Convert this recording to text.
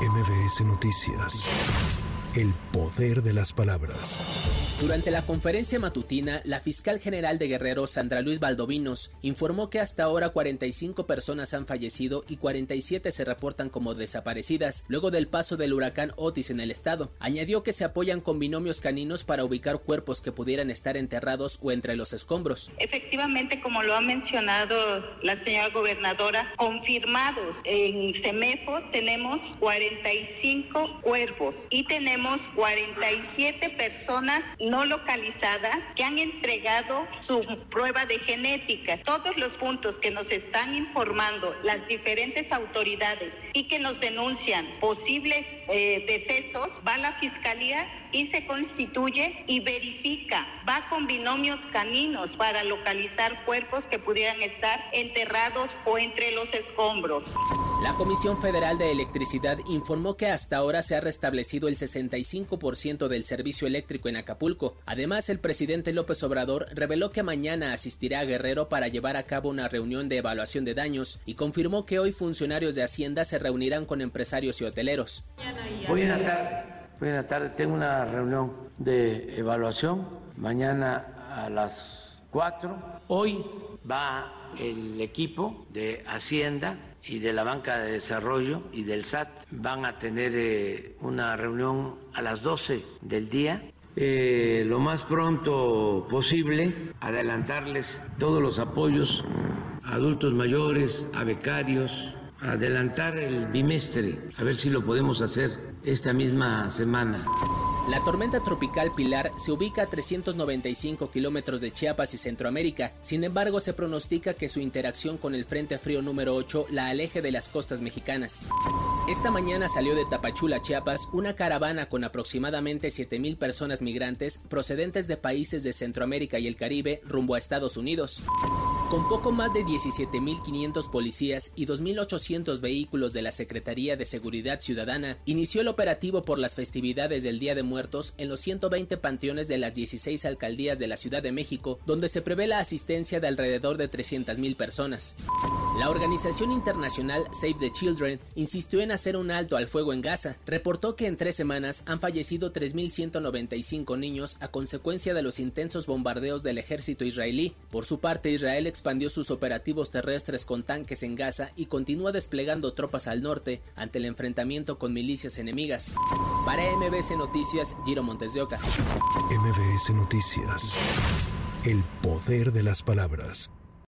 MBS Noticias. El poder de las palabras. Durante la conferencia matutina, la fiscal general de Guerrero, Sandra Luis Valdovinos, informó que hasta ahora 45 personas han fallecido y 47 se reportan como desaparecidas luego del paso del huracán Otis en el estado. Añadió que se apoyan con binomios caninos para ubicar cuerpos que pudieran estar enterrados o entre los escombros. Efectivamente, como lo ha mencionado la señora gobernadora, confirmados en CEMEFO tenemos 45 cuerpos y tenemos 47 personas no localizadas que han entregado su prueba de genética. Todos los puntos que nos están informando las diferentes autoridades y que nos denuncian posibles eh, decesos, va a la fiscalía y se constituye y verifica, va con binomios caninos para localizar cuerpos que pudieran estar enterrados o entre los escombros. La Comisión Federal de Electricidad informó que hasta ahora se ha restablecido el 65% del servicio eléctrico en Acapulco. Además, el presidente López Obrador reveló que mañana asistirá a Guerrero para llevar a cabo una reunión de evaluación de daños y confirmó que hoy funcionarios de Hacienda se reunirán con empresarios y hoteleros. Hoy en la tarde tengo una reunión de evaluación, mañana a las 4. Hoy va el equipo de Hacienda y de la Banca de Desarrollo y del SAT. Van a tener eh, una reunión a las 12 del día eh, lo más pronto posible, adelantarles todos los apoyos a adultos mayores, a becarios, adelantar el bimestre, a ver si lo podemos hacer esta misma semana. La tormenta tropical Pilar se ubica a 395 kilómetros de Chiapas y Centroamérica, sin embargo se pronostica que su interacción con el Frente Frío número 8 la aleje de las costas mexicanas. Esta mañana salió de Tapachula, Chiapas, una caravana con aproximadamente 7.000 personas migrantes procedentes de países de Centroamérica y el Caribe rumbo a Estados Unidos. Con poco más de 17.500 policías y 2.800 vehículos de la Secretaría de Seguridad Ciudadana, inició el operativo por las festividades del Día de Muertos en los 120 panteones de las 16 alcaldías de la Ciudad de México, donde se prevé la asistencia de alrededor de 300.000 personas. La organización internacional Save the Children insistió en hacer un alto al fuego en Gaza. Reportó que en tres semanas han fallecido 3.195 niños a consecuencia de los intensos bombardeos del ejército israelí. Por su parte, Israel expandió sus operativos terrestres con tanques en Gaza y continúa desplegando tropas al norte ante el enfrentamiento con milicias enemigas. Para MBS Noticias, Giro Montes de Oca. MBS Noticias. El poder de las palabras.